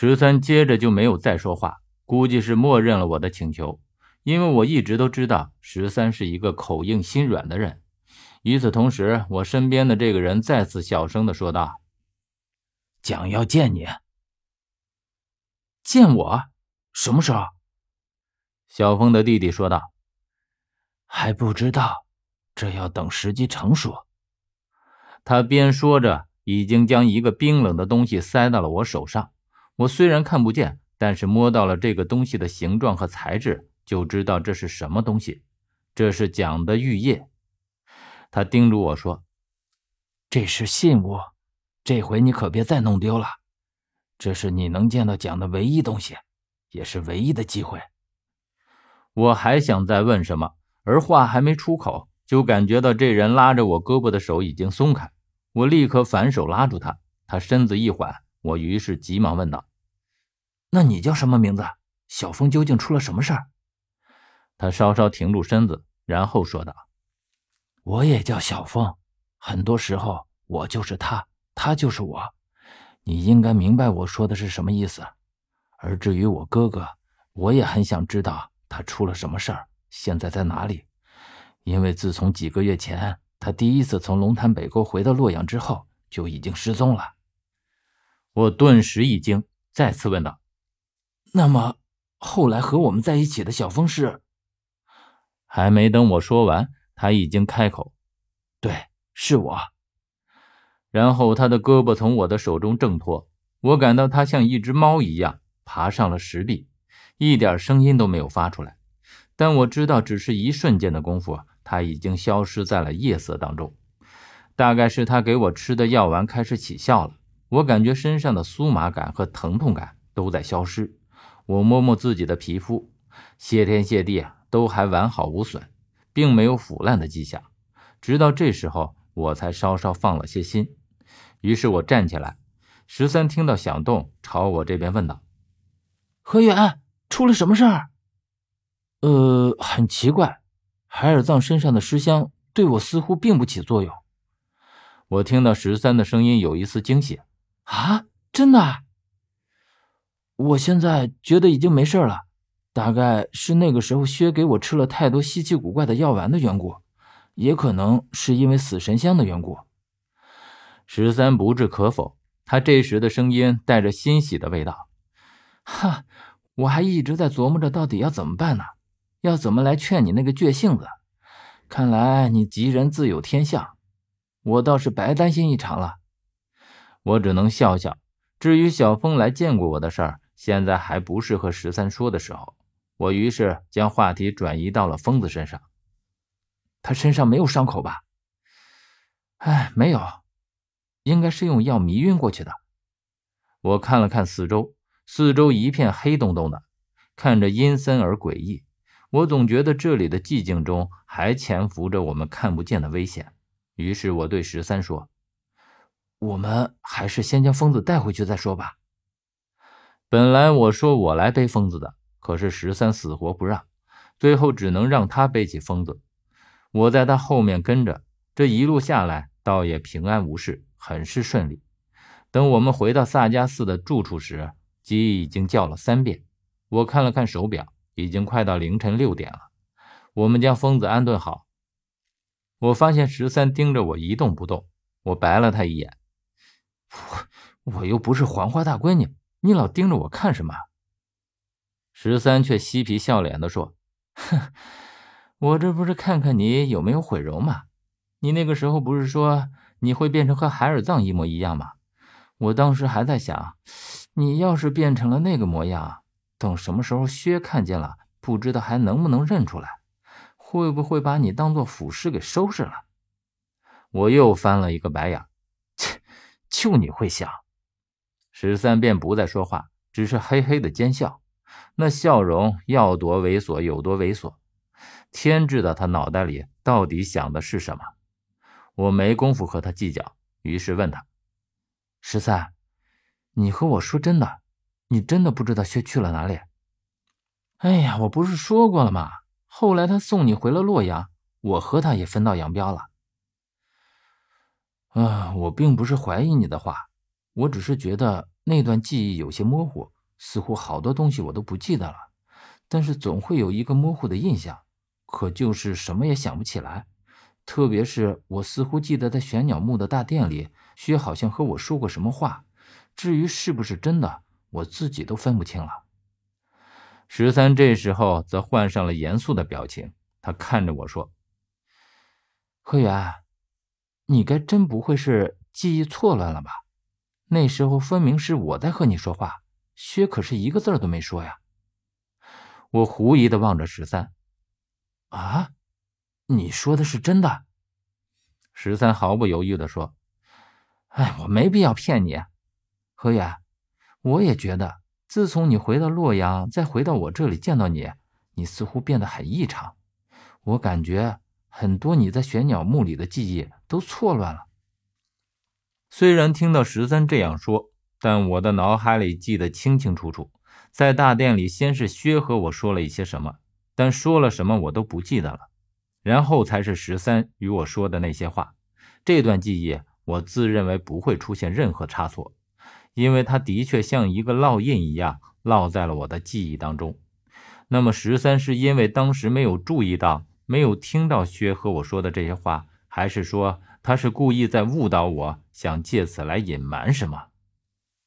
十三接着就没有再说话，估计是默认了我的请求，因为我一直都知道十三是一个口硬心软的人。与此同时，我身边的这个人再次小声的说道：“蒋要见你，见我，什么时候？”小峰的弟弟说道：“还不知道，这要等时机成熟。”他边说着，已经将一个冰冷的东西塞到了我手上。我虽然看不见，但是摸到了这个东西的形状和材质，就知道这是什么东西。这是蒋的玉叶。他叮嘱我说：“这是信物，这回你可别再弄丢了。这是你能见到蒋的唯一东西，也是唯一的机会。”我还想再问什么，而话还没出口，就感觉到这人拉着我胳膊的手已经松开。我立刻反手拉住他，他身子一缓，我于是急忙问道：“那你叫什么名字？小峰究竟出了什么事儿？”他稍稍停住身子，然后说道。我也叫小峰，很多时候我就是他，他就是我。你应该明白我说的是什么意思。而至于我哥哥，我也很想知道他出了什么事儿，现在在哪里。因为自从几个月前他第一次从龙潭北沟回到洛阳之后，就已经失踪了。我顿时一惊，再次问道：“那么后来和我们在一起的小峰是？”还没等我说完。他已经开口：“对，是我。”然后他的胳膊从我的手中挣脱，我感到他像一只猫一样爬上了石壁，一点声音都没有发出来。但我知道，只是一瞬间的功夫，他已经消失在了夜色当中。大概是他给我吃的药丸开始起效了，我感觉身上的酥麻感和疼痛感都在消失。我摸摸自己的皮肤，谢天谢地啊，都还完好无损。并没有腐烂的迹象，直到这时候我才稍稍放了些心。于是我站起来，十三听到响动，朝我这边问道：“何远，出了什么事儿？”“呃，很奇怪，海尔藏身上的尸香对我似乎并不起作用。”我听到十三的声音有一丝惊喜：“啊，真的？我现在觉得已经没事了。”大概是那个时候薛给我吃了太多稀奇古怪的药丸的缘故，也可能是因为死神香的缘故。十三不置可否，他这时的声音带着欣喜的味道。哈，我还一直在琢磨着到底要怎么办呢？要怎么来劝你那个倔性子？看来你吉人自有天相，我倒是白担心一场了。我只能笑笑。至于小峰来见过我的事儿，现在还不是和十三说的时候。我于是将话题转移到了疯子身上。他身上没有伤口吧？哎，没有，应该是用药迷晕过去的。我看了看四周，四周一片黑洞洞的，看着阴森而诡异。我总觉得这里的寂静中还潜伏着我们看不见的危险。于是我对十三说：“我们还是先将疯子带回去再说吧。”本来我说我来背疯子的。可是十三死活不让，最后只能让他背起疯子。我在他后面跟着，这一路下来倒也平安无事，很是顺利。等我们回到萨迦寺的住处时，鸡已经叫了三遍。我看了看手表，已经快到凌晨六点了。我们将疯子安顿好，我发现十三盯着我一动不动。我白了他一眼：“我我又不是黄花大闺女，你老盯着我看什么？”十三却嬉皮笑脸地说：“哼，我这不是看看你有没有毁容吗？你那个时候不是说你会变成和海尔藏一模一样吗？我当时还在想，你要是变成了那个模样，等什么时候薛看见了，不知道还能不能认出来，会不会把你当做腐尸给收拾了？”我又翻了一个白眼，切，就你会想。十三便不再说话，只是嘿嘿的奸笑。那笑容要多猥琐有多猥琐，天知道他脑袋里到底想的是什么。我没工夫和他计较，于是问他：“十三，你和我说真的，你真的不知道薛去了哪里？”哎呀，我不是说过了吗？后来他送你回了洛阳，我和他也分道扬镳了。啊，我并不是怀疑你的话，我只是觉得那段记忆有些模糊，似乎好多东西我都不记得了，但是总会有一个模糊的印象，可就是什么也想不起来。特别是我似乎记得在玄鸟墓的大殿里，薛好像和我说过什么话，至于是不是真的，我自己都分不清了。十三这时候则换上了严肃的表情，他看着我说：“何源，你该真不会是记忆错乱了吧？那时候分明是我在和你说话，薛可是一个字都没说呀。”我狐疑的望着十三，啊？你说的是真的？十三毫不犹豫的说：“哎，我没必要骗你，何远。我也觉得，自从你回到洛阳，再回到我这里见到你，你似乎变得很异常。我感觉很多你在玄鸟墓里的记忆都错乱了。”虽然听到十三这样说，但我的脑海里记得清清楚楚。在大殿里，先是薛和我说了一些什么，但说了什么我都不记得了。然后才是十三与我说的那些话，这段记忆我自认为不会出现任何差错，因为它的确像一个烙印一样烙在了我的记忆当中。那么十三是因为当时没有注意到、没有听到薛和我说的这些话，还是说他是故意在误导我，想借此来隐瞒什么？